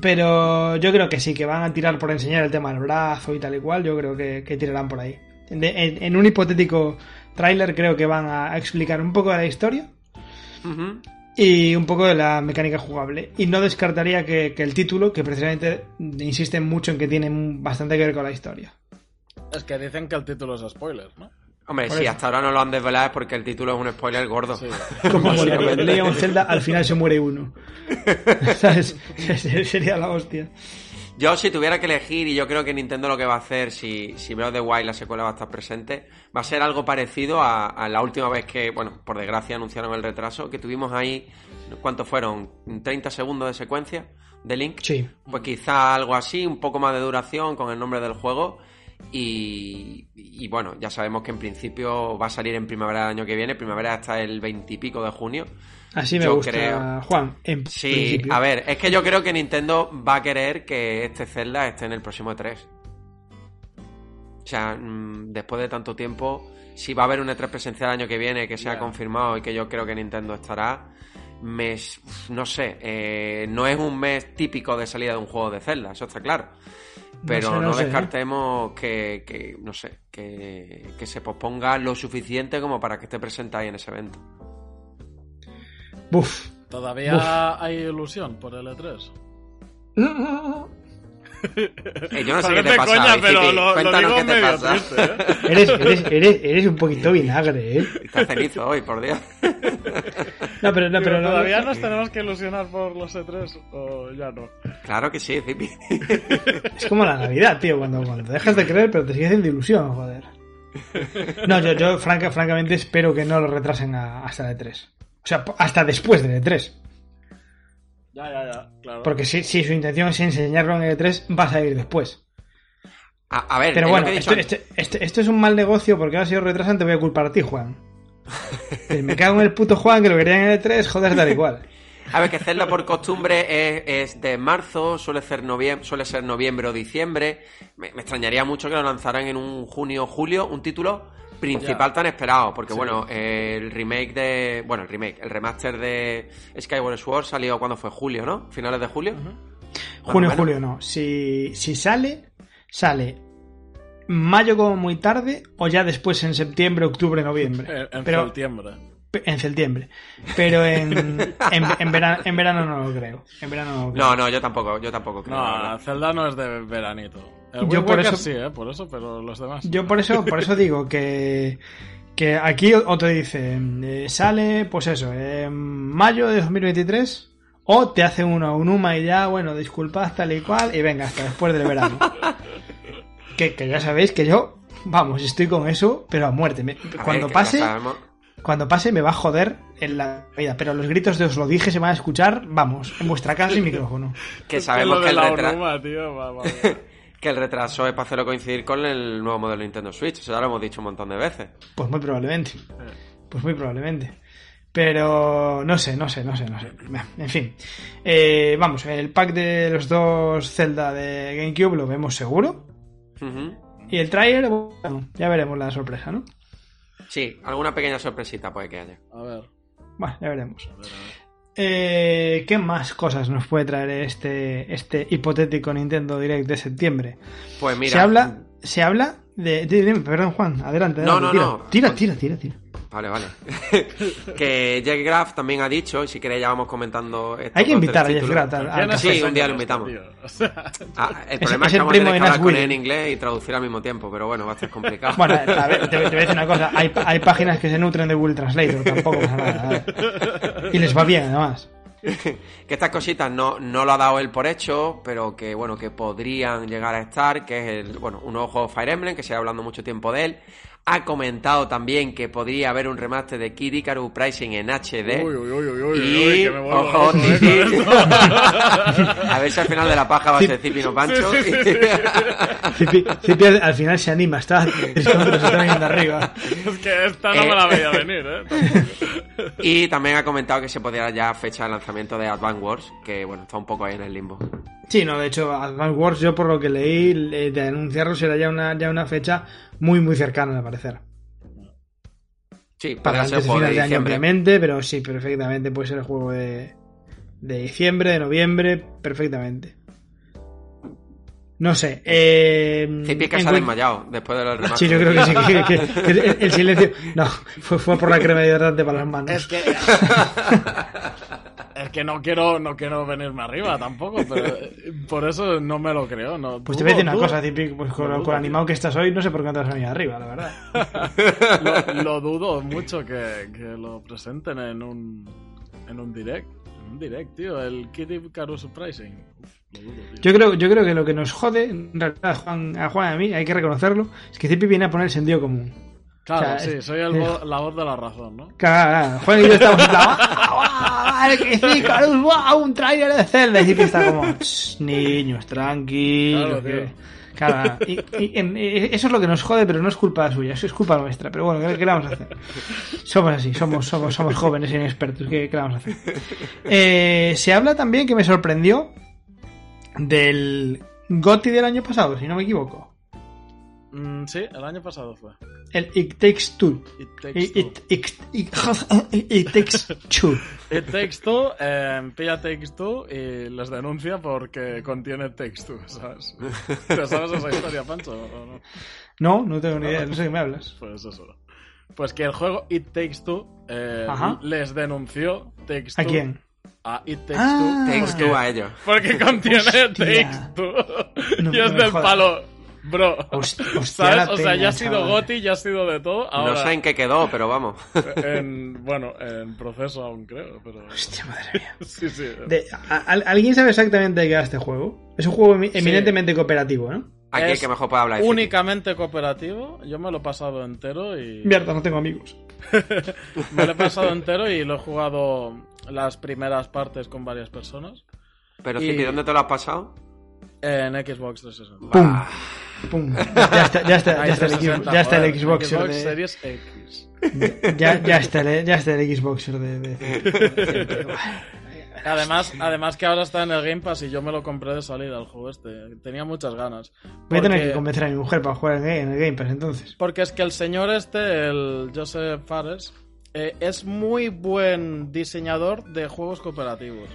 Pero yo creo que sí, que van a tirar por enseñar el tema del brazo y tal y cual. Yo creo que, que tirarán por ahí. En, en un hipotético tráiler creo que van a explicar un poco de la historia y un poco de la mecánica jugable. Y no descartaría que, que el título, que precisamente insiste mucho en que tiene bastante que ver con la historia. Es que dicen que el título es spoiler, ¿no? Hombre, Por si eso. hasta ahora no lo han desvelado es porque el título es un spoiler gordo. Sí. Como Leon Zelda al final se muere uno. ¿Sabes? Sería la hostia. Yo, si tuviera que elegir, y yo creo que Nintendo lo que va a hacer, si, si Breath of the Wild, la secuela va a estar presente, va a ser algo parecido a, a la última vez que, bueno, por desgracia anunciaron el retraso, que tuvimos ahí, ¿cuántos fueron? ¿30 segundos de secuencia de Link? Sí. Pues quizá algo así, un poco más de duración con el nombre del juego. Y, y bueno, ya sabemos que en principio va a salir en primavera del año que viene, primavera hasta el 20 y pico de junio. Así me Yo gusta, creo- Juan. En Sí, principio. a ver, es que yo creo que Nintendo va a querer que este Zelda esté en el próximo E3. O sea, mm, después de tanto tiempo, si va a haber un E3 presencial el año que viene, que se ha Ya. confirmado y que yo creo que Nintendo estará, mes, no sé, eh, no es un mes típico de salida de un juego de Zelda, eso está claro. Pero sé, no, no sé, ¿eh? descartemos que, que, no sé, que, que se posponga lo suficiente como para que esté presente ahí en ese evento. Buf. ¿Todavía hay ilusión por el E E3? Eh, yo no sé qué te pasa, coña, pero lo, lo digo qué te medio pasa. triste, ¿eh? Eres, eres, eres, eres un poquito vinagre, ¿eh? Está cenizo hoy, por Dios. No, pero, no, pero no- ¿Todavía nos tenemos que ilusionar por los E3 o ya no? Claro que sí, Zipi. Es como la Navidad, tío, cuando, cuando dejas de creer, pero te sigue haciendo ilusión, joder. No, yo, yo franca, francamente espero que no lo retrasen a- hasta el E3. O sea, hasta después del E3. Ya, ya, ya, claro. Porque si, si su intención es enseñarlo en el E3, va a salir después. A, a ver, Pero es bueno, lo que he esto, dicho esto es un mal negocio porque ahora si lo retrasan te voy a culpar a ti, Juan. Me cago en el puto Juan que lo querían en el E3, joder, tal igual. A ver, que Zelda por costumbre es, es de marzo, suele ser, noviem- suele ser noviembre o diciembre. Me, me extrañaría mucho que lo lanzaran en un junio o julio, un título principal Ya. tan esperado. Porque Sí. bueno, el remake de. Bueno, el remake, el remaster de Skyward Sword salió cuando fue julio, ¿no? Finales de julio. Junio, menos. julio no. Si, si sale, sale mayo como muy tarde o ya después en septiembre, octubre, noviembre. En, en Pero septiembre. en septiembre. Pero en, en, en verano, en verano no lo creo. En verano no lo creo. No, no, yo tampoco, yo tampoco creo. No. Zelda no es de veranito. El Yo por Waker eso- sí, ¿eh? Por eso, pero los demás... Yo por eso, por eso digo que, que aquí o te dice, eh, sale, pues eso, en mayo de 2023, o te hace uno un UMA y ya, bueno, disculpad tal y cual, y venga, hasta después del verano. que, que ya sabéis que yo, vamos, estoy con eso, pero a muerte. Me- A ver, cuando pase, cuando pase me va a joder en la vida, pero los gritos de os lo dije se van a escuchar, vamos, en vuestra casa sin micrófono. que sabemos lo que de el, la que el retraso es para hacerlo coincidir con el nuevo modelo de Nintendo Switch. Eso ya lo hemos dicho un montón de veces. Pues muy probablemente. Pues muy probablemente. Pero no sé, no sé, no sé, no sé. En fin. Eh, vamos, el pack de los dos Zelda de GameCube lo vemos seguro. Y el trailer, bueno, ya veremos la sorpresa, ¿no? Sí, alguna pequeña sorpresita puede que haya. A ver, Bueno, ya veremos. a ver, a ver. Eh, ¿Qué más cosas nos puede traer este, este hipotético Nintendo Direct de septiembre? Pues mira, Se habla, se habla de, de- de- Perdón, Juan, adelante. No, adelante, no, tira. no. Tira, tira, tira, tira. Vale, vale. que Jack Graff también ha dicho, y si queréis ya vamos comentando... estos Hay que invitar a Jeff. Graff al- al ¿Quién es Sí, un día lo invitamos. O sea, Ah, el Es- problema es es, que el vamos a primo tener de que hablar con él en inglés y traducir al mismo tiempo, pero bueno, va a ser complicado. Bueno, a ver, te, te voy a decir una cosa. Hay, hay páginas que se nutren de Google Translator, tampoco pasa nada. a. Y les va bien, además. que estas cositas no, no lo ha dado él por hecho, pero que bueno, que podrían llegar a estar, que es el, bueno, un nuevo juego Fire Emblem, que se ha hablando mucho tiempo de él. Ha comentado también que podría haber un remaster de Kid Icarus Pricing en HD. Uy, uy, uy, uy, y, uy, que me vuelvo ojo, eh, a ver si al final de la paja va a ser Cipi no Pancho. Sí, sí, sí, Cipi, Cipi al, al final se anima, está está viniendo arriba. Es que esta no me la veía venir, ¿eh? y también ha comentado que se podría ya fecha de lanzamiento de Advance Wars, que bueno, está un poco ahí en el limbo. Sí, no, de hecho, Advance Wars, yo por lo que leí, de anunciarlo será ya una, ya una fecha muy, muy cercana, al parecer. Sí, Para ser de juego de final de año, obviamente, pero sí, perfectamente puede ser el juego de, de diciembre, de noviembre, perfectamente. No sé. Eh, Cipi que en se ha desmayado después del remaster. Sí, yo creo que sí. Que, que- que el, el silencio. No, fue, fue por la crema hidratante para las manos. Es que. Que no quiero, no quiero venirme arriba tampoco, pero eh, por eso no me lo creo. No, Pues te voy a decir una cosa, Cipi, pues con, lo- con animado que estás hoy, no sé por qué no te has venido arriba, la verdad. Lo, lo dudo mucho que, que lo presenten en un, en un direct. En un direct, tío. El Kid Icarus Surprising. Uf, lo dudo, tío. Yo creo, yo creo que lo que nos jode, en realidad, a Juan, a Juan y a mí, hay que reconocerlo, es que Cipi viene a poner sentido común. Claro, o sea, sí, soy el vo- la voz de la razón, ¿no? Claro, Juan y yo estamos en plan, ¡ah, vale, que sí, Carlos, wow, un trailer de Zelda! Y está como, "Shh, niños, tranquilos. Claro, que-". tío. Claro, y, y- en- y eso es lo que nos jode, pero no es culpa suya, eso es culpa nuestra. Pero bueno, ¿qué, qué le vamos a hacer? Somos así, somos, somos, somos jóvenes y inexpertos, ¿qué, qué le vamos a hacer? Eh, se habla también que me sorprendió del GOTY del año pasado, si no me equivoco. Mm, sí, el año pasado fue. El It Takes Two. It Takes It, Two. it, it, it- it Takes Two. It Takes Two, eh, pilla Takes Two y les denuncia porque contiene Takes Two, ¿sabes? ¿Te sabes esa historia, Pancho? o no? No, no tengo ni idea, no sé de qué me hablas. Pues eso. Pues que el juego It Takes Two eh, Ajá. les denunció Takes ¿A Two. quién? A It Takes Ah. Two. Takes porque- two a ellos. Porque contiene Hostia. Takes Two. No- y es no del palo. Bro. ¿Sabes? O sea, ya ha sido. Goti, ya ha sido de todo. Ahora, No sé en qué quedó, pero vamos. en, bueno, en proceso aún creo, pero... Hostia, madre mía. Sí, sí. De- a- a- ¿Alguien sabe exactamente de qué va este juego? Es un juego Sí. eminentemente cooperativo, ¿no? Aquí Es el que mejor puede hablar. Únicamente cooperativo. Yo me lo he pasado entero y... Mierda, no tengo amigos. Me lo he pasado entero y lo he jugado las primeras partes con varias personas. Pero Y- Cipi, ¿dónde te lo has pasado? En Xbox 360. ¡Pum! ¡Pum! Ya está, ya está, ya está el, 360, Xbox- ya está el joder, Xboxer Xbox de... Series X. Ya, ya está el, ya está el Xboxer de... de- Además, además que ahora está en el Game Pass y yo me lo compré de salida el juego este. Tenía muchas ganas. Voy a tener que convencer a mi mujer para jugar en el Game Pass entonces. Porque es que el señor este, el Joseph Fares, eh, es muy buen diseñador de juegos cooperativos.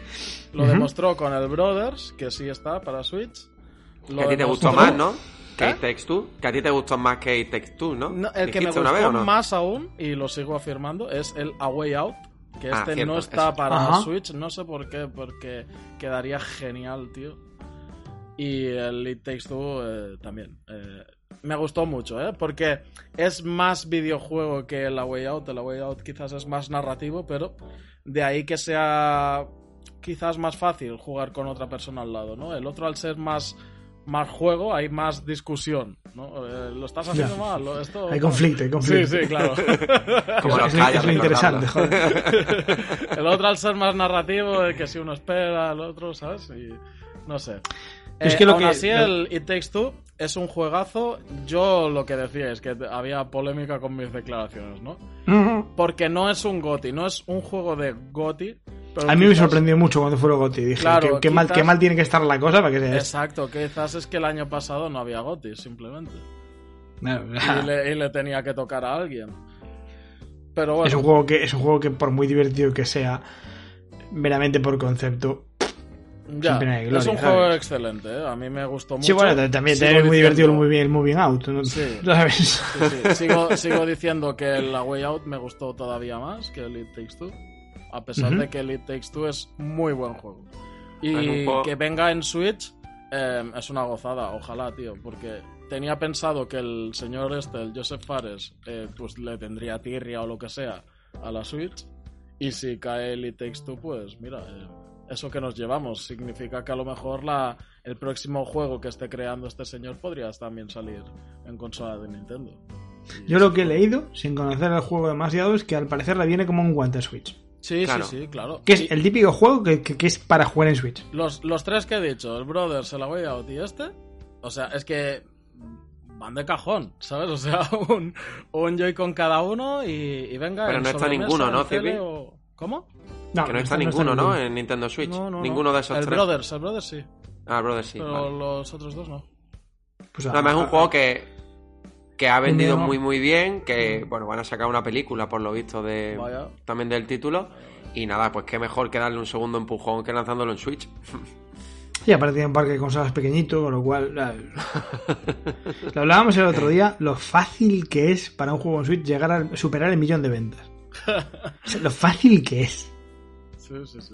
Lo demostró con el Brothers, que sí está para Switch. que Lo a ti te demostró- gustó más, ¿no? It Takes Two. Que a ti te gustó más que Takes Two, ¿no? No, el que me ¿Dijiste gustó vez no? más aún, y lo sigo afirmando, es el A Way Out. Que Ah, este cierto, no está eso. para Ajá. Switch, no sé por qué, porque quedaría genial, tío. Y el It Takes Two eh, también. eh, me gustó mucho, ¿eh? Porque es más videojuego que el A Way Out. El A Way Out quizás es más narrativo, pero de ahí que sea quizás más fácil jugar con otra persona al lado, ¿no? El otro al ser más más juego hay más discusión, ¿no? Eh, lo estás haciendo Ya. mal, lo- esto Hay conflicto, hay conflicto. Sí, sí, claro. Como Es- los es, es lo interesante, joder. el otro al ser más narrativo, eh, que si uno espera, el otro, ¿sabes? Y no sé. Es Eh, que lo aún que- así, lo- el It Takes Two es un juegazo. Yo lo que decía es que había polémica con mis declaraciones, ¿no? Ujú. Porque no es un GOTI, no es un juego de GOTI. Pero A mí me sorprendió mucho cuando fue el GOTY. Dije, Claro, qué, mal, qué mal tiene que estar la cosa para que sea esto. Exacto, quizás es que el año pasado no había GOTI, simplemente. No, Y le, y le tenía que tocar a alguien. Pero bueno. Es un juego que es un juego que por muy divertido que sea, meramente por concepto, Ya, gloria, es un ¿sabes? juego excelente, ¿eh? a mí me gustó mucho. Sí, bueno, también, Sigo es muy divertido el moving, el moving out, ¿no? Sí. ¿sabes? Sí, sí. Sigo, sigo diciendo que la Way Out me gustó todavía más que el It Takes Two. A pesar de que el It Takes Two es muy buen juego. Y juego- que venga en Switch eh, es una gozada, ojalá, tío. Porque tenía pensado que el señor este, el Joseph Fares, eh, pues le tendría tirria o lo que sea a la Switch. Y si cae el It Takes Two, pues mira, eh, eso que nos llevamos significa que a lo mejor la, el próximo juego que esté creando este señor podría también salir en consola de Nintendo. Y Yo lo que he leído, sin conocer el juego demasiado, es que al parecer le viene como un guante Switch. Sí, Claro. sí, sí, claro. Que es Y el típico juego que, que- que es para jugar en Switch. los, los tres que he dicho, el Brothers, el Way Out y este, o sea, es que van de cajón, ¿sabes? O sea, un, un Joy-Con cada uno y, y venga. Pero no está ninguno, ¿no, Cipi? o- ¿Cómo? que no está ninguno, ¿no? En Nintendo Switch. No, no, no. ninguno de esos El tres. Brothers, el Brothers sí, Ah, Brother sí. pero vale. los otros dos no. Pues, Además es un juego que, que ha vendido muy muy bien, que bueno, van a sacar una película por lo visto de Vaya. también del título. Y nada, pues qué mejor que darle un segundo empujón que lanzándolo en Switch. Y aparte tiene un parque de consolas pequeñito, con lo cual... Lo hablábamos el otro día, lo fácil que es para un juego en Switch llegar a superar el millón de ventas. O sea, lo fácil que es. Sí, sí, sí.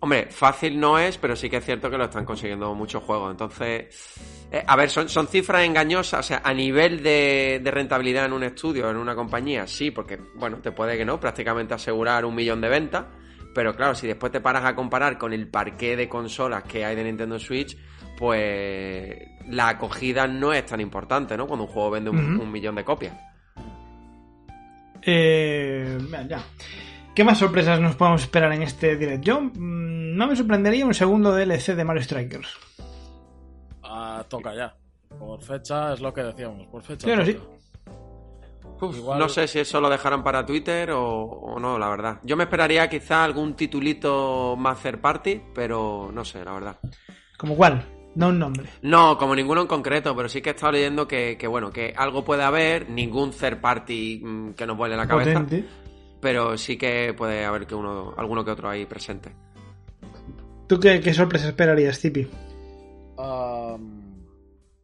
Hombre, fácil no es, pero sí que es cierto que lo están consiguiendo muchos juegos. Entonces, eh, a ver, son, son cifras engañosas. O sea, a nivel de, de rentabilidad en un estudio, en una compañía, sí, porque, bueno, te puede que no, prácticamente asegurar un millón de ventas. Pero claro, si después te paras a comparar con el parqué de consolas que hay de Nintendo Switch, pues la acogida no es tan importante, ¿no? Cuando un juego vende un, un millón de copias. Eh, ya. ¿Qué más sorpresas nos podemos esperar en este direct? Yo mm, no me sorprendería un segundo DLC de Mario Strikers. Ah, toca ya. Por fecha es lo que decíamos, por fecha. Claro, sí. Uf, Igual- No sé si eso lo dejarán para Twitter o, o no, la verdad. Yo me esperaría quizá algún titulito más third party, pero no sé, la verdad. ¿Como cuál? No un nombre. No, como ninguno en concreto, pero sí que he estado leyendo que, que, bueno, que algo puede haber, ningún third party mm, que nos vuele la cabeza, Potente. Pero sí que puede haber que uno, alguno que otro ahí presente. ¿Tú qué, qué sorpresa esperarías, Tipi?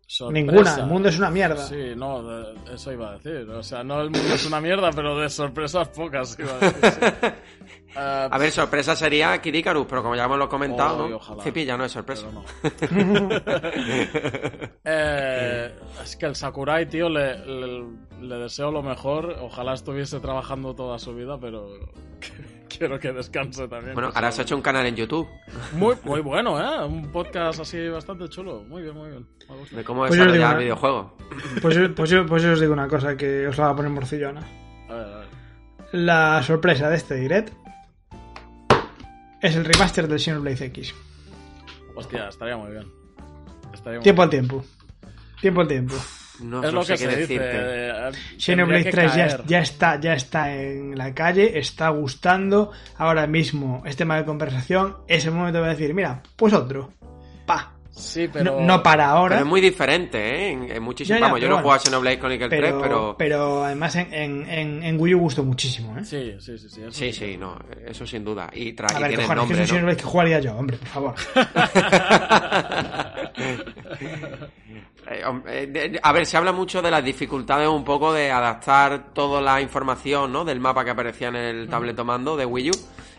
Sorpresa. Ninguna. El mundo es una mierda. Sí, no, de- eso iba a decir. O sea, no el mundo es una mierda, pero de sorpresas pocas iba a decir. sí. Eh, A ver, sorpresa sería Kid Icarus, pero como ya hemos lo comentado. Cipi ya no es sorpresa. no. Eh, es que el Sakurai, tío, le, le- le deseo lo mejor. Ojalá estuviese trabajando toda su vida, pero quiero que descanse también. Bueno, ahora has sea- hecho un canal en YouTube Muy, muy bueno, ¿eh? Un podcast así bastante chulo. Muy bien, muy bien. Me de cómo Pues desarrollar una- videojuegos. Pues, yo- pues, yo, pues yo os digo una cosa que os la va a poner morcillona. A ver, a ver. La sorpresa de este direct es el remaster del Xenoblade X. Hostia, estaría muy bien. Estaría muy Tiempo al tiempo. Tiempo al tiempo. No, Es no lo sé que qué se dice. decirte. eh, Xenoblade tendría que 3 ya, ya está, ya está en la calle, está gustando. Ahora mismo es tema de conversación. Es el momento de decir, mira, pues otro. Pa. Sí, pero. No, no para ahora. Pero es muy diferente, ¿eh? En, en muchísimo. Ya, ya, Vamos, yo pero no he jugado a bueno. Xenoblade Chronicles pero, 3, pero. pero además en, en, en, Wii U gustó muchísimo, ¿eh? Sí, sí, sí. Sí, Sí, sí, no, eso sin duda. Y, tra A y ver, tiene cojones, que nombre, es un ¿no? Xenoblade que jugaría yo, hombre, por favor. Eh, eh, a ver, se habla mucho de las dificultades un poco de adaptar toda la información, ¿no? Del mapa que aparecía en el tabletomando de Wii U.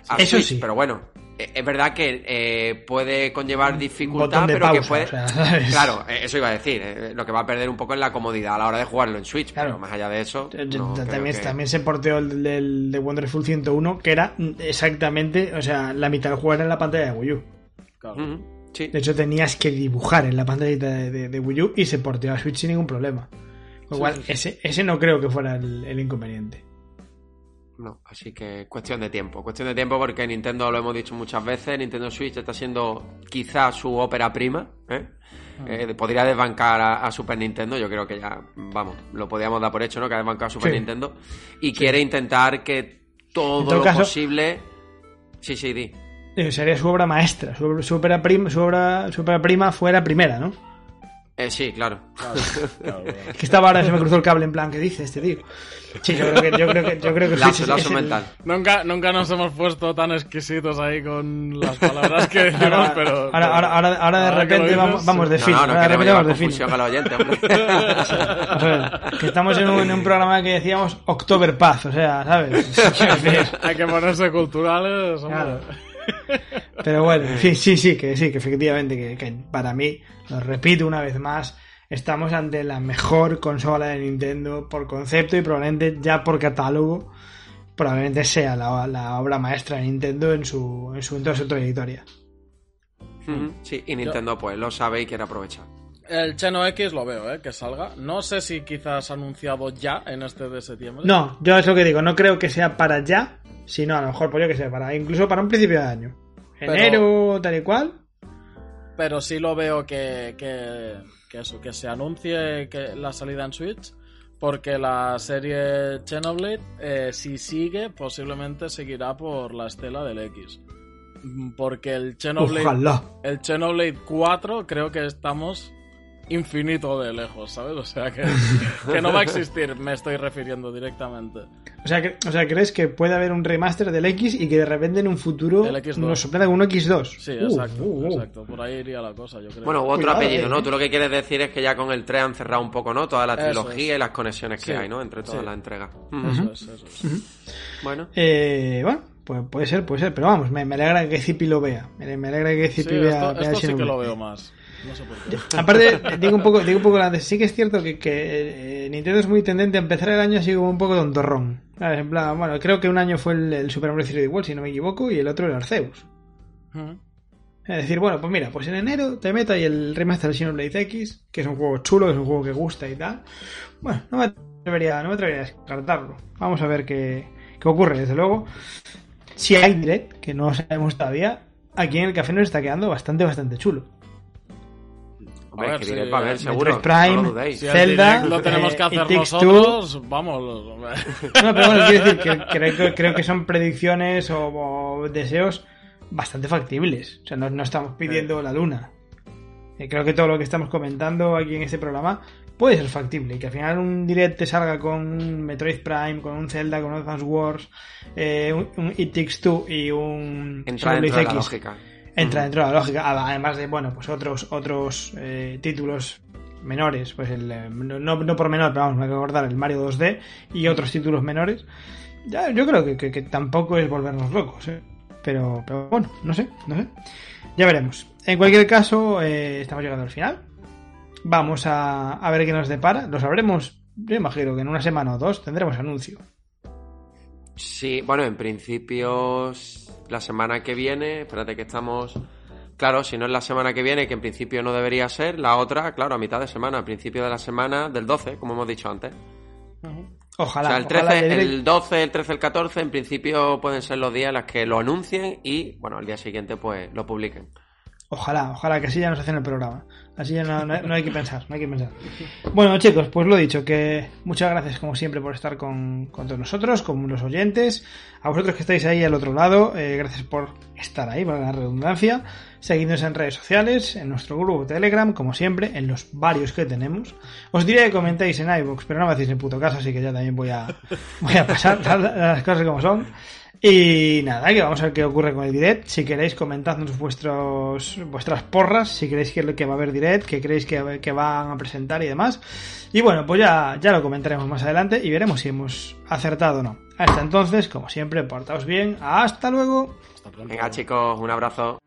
a Eso Switch, sí. Pero bueno, eh, es verdad que eh, puede conllevar dificultad, botón de pero que puede... o. Claro, eso iba a decir. eh, lo que va a perder un poco es la comodidad a la hora de jugarlo en Switch. Claro. Pero más allá de eso... Yo- no creo también, que- también se porteó el del de Wonderful 101, que era exactamente, o sea, la mitad del juego era en la pantalla de Wii U. Claro. Sí. De hecho, tenías que dibujar en la pantallita de, de- de Wii U y se porteó a Switch sin ningún problema. Con lo Sí, cual, sí, sí. Ese, ese no creo que fuera el, el inconveniente. No, así que cuestión de tiempo. Cuestión de tiempo porque Nintendo, lo hemos dicho muchas veces, Nintendo Switch está siendo quizá su ópera prima. ¿eh? Eh, podría desbancar a, a Super Nintendo, yo creo que ya, vamos, lo podíamos dar por hecho, ¿no? Que ha desbancado a Super. Nintendo. Y quiere intentar que todo, lo caso- posible... Sí, sí, di. Eh, Sería su obra maestra, su, su ópera prima, su obra, su ópera prima fue la primera, ¿no? Eh, sí, claro. Claro, claro, claro. Es que estaba ahora se me cruzó el cable en plan, ¿qué dice este tío? Sí, yo creo que, yo creo que, yo creo que Lazo, es- lazo es el- mental. Nunca, nunca nos hemos puesto tan exquisitos ahí con las palabras que decimos, Ahora, pero... ahora, ahora, ahora, ahora de repente dices, vamos, vamos de No, fin. no, no ahora de vamos de fin. hombre. O sea, que estamos en un, en un programa que decíamos October Paz, o sea, ¿sabes? Hay que ponerse culturales, hombre. Claro. Pero bueno, sí, sí, sí, que sí, que efectivamente, que, que para mí, lo repito una vez más, estamos ante la mejor consola de Nintendo por concepto y probablemente ya por catálogo, probablemente sea la, la obra maestra de Nintendo en su, en su, en toda su trayectoria. Ujú, Sí, y Nintendo pues lo sabe y quiere aprovechar. El Cheno X lo veo, ¿eh? Que salga. No sé si quizás anunciado ya en este de septiembre. No, yo es lo que digo, no creo que sea para ya, sino a lo mejor, pues yo que sé, para, incluso para un principio de año. Pero- Enero, tal y cual. Pero sí lo veo que, que, que eso, que se anuncie que la salida en Switch. Porque la serie Xenoblade, eh, si sigue, posiblemente seguirá por la estela del X. Porque el Xenoblade, Ojalá. el Xenoblade 4 creo que estamos infinito de lejos, ¿sabes? O sea que, que no va a existir, me estoy refiriendo directamente. O sea, que- o sea, ¿crees que puede haber un remaster del X y que de repente en un futuro Del X2. nos sorprenda con un X2? Sí, Uh, exacto, uh, uh. exacto. Por ahí iría la cosa, yo creo. Bueno, u otro Cuidado, apellido, eh. ¿no? Tú lo que quieres decir es que ya con el 3 han cerrado un poco, ¿no? Toda la trilogía es. y las conexiones que Sí, hay, ¿no? Entre todas sí. las entregas. Eso es, eso es. Bueno. Eh, bueno, pues puede ser, puede ser, pero vamos, me, me alegra que Zipi lo vea. Me, me alegra que Sí, Zipi vea, esto, vea esto sí que lo veo más. No sé por qué. Aparte, digo un poco, digo un poco antes, sí que es cierto que, que, eh, Nintendo es muy tendente a empezar el año así como un poco tontorrón. ¿Sabes? En plan, bueno, creo que un año fue el, el Super Mario 3D World, si no me equivoco, y el otro el Arceus. Es decir, bueno, pues mira, pues en enero te meto ahí el remaster de Xenoblade X, que es un juego chulo, que es un juego que gusta y tal. Bueno, no me atrevería, no me atrevería a descartarlo. Vamos a ver qué, qué ocurre, desde luego. Si hay direct, que no sabemos todavía, aquí en el café nos está quedando bastante, bastante chulo. Hombre, A es ver, que diré sí, para ver, Metroid seguro. Prime, no lo dudéis. Si el Zelda, lo tenemos que hacer nosotros, vamos. hombre. No, pero bueno, quiero decir que creo, que- creo que son predicciones o, o deseos bastante factibles. O sea, no, no estamos pidiendo la luna. Eh, creo que todo lo que estamos comentando aquí en este programa puede ser factible. Y que al final un direct te salga con un Metroid Prime, con un Zelda, con un Advance Wars, eh, un, un It Takes Two y un Entra de la X. lógica. Entra dentro de la lógica. Además de, bueno, pues otros, otros eh, títulos menores. Pues el, eh, no, no por menor, pero vamos, me hay que acordar el Mario 2D y otros títulos menores. Ya, yo creo que, que- que tampoco es volvernos locos, ¿eh? Pero, pero bueno, no sé, no sé. Ya veremos. En cualquier caso, eh, estamos llegando al final. Vamos a, a ver qué nos depara. Lo sabremos, yo imagino que en una semana o dos tendremos anuncio. Sí, bueno, en principio la semana que viene, espérate que estamos... Claro, si no es la semana que viene, que en principio no debería ser, la otra, claro, a mitad de semana, a principio de la semana del 12, como hemos dicho antes. Ojalá. o sea, el ojalá 13, que direct- el 12, el 13, el 14, en principio pueden ser los días en los que lo anuncien y, bueno, al día siguiente pues lo publiquen. Ojalá, ojalá que así ya nos hacen el programa. Así ya no, no- no hay que pensar, no hay que pensar. Bueno, chicos, pues lo dicho, que muchas gracias como siempre por estar con, con todos nosotros, con los oyentes. A vosotros que estáis ahí al otro lado, eh, gracias por estar ahí, para la redundancia. Seguidnos en redes sociales, en nuestro grupo Telegram, como siempre, en los varios que tenemos. Os diré que comentéis en iVoox, pero no me hacéis en puto caso, así que ya también voy a, voy a pasar las cosas como son. Y nada, que vamos a ver qué ocurre con el direct. Si queréis, comentadnos vuestros, vuestras porras, si queréis que, que va a haber direct, que creéis que, que van a presentar y demás. Y bueno, pues ya, ya lo comentaremos más adelante y veremos si hemos acertado o no. Hasta entonces, como siempre, portaos bien. Hasta luego. Hasta. Venga chicos, un abrazo.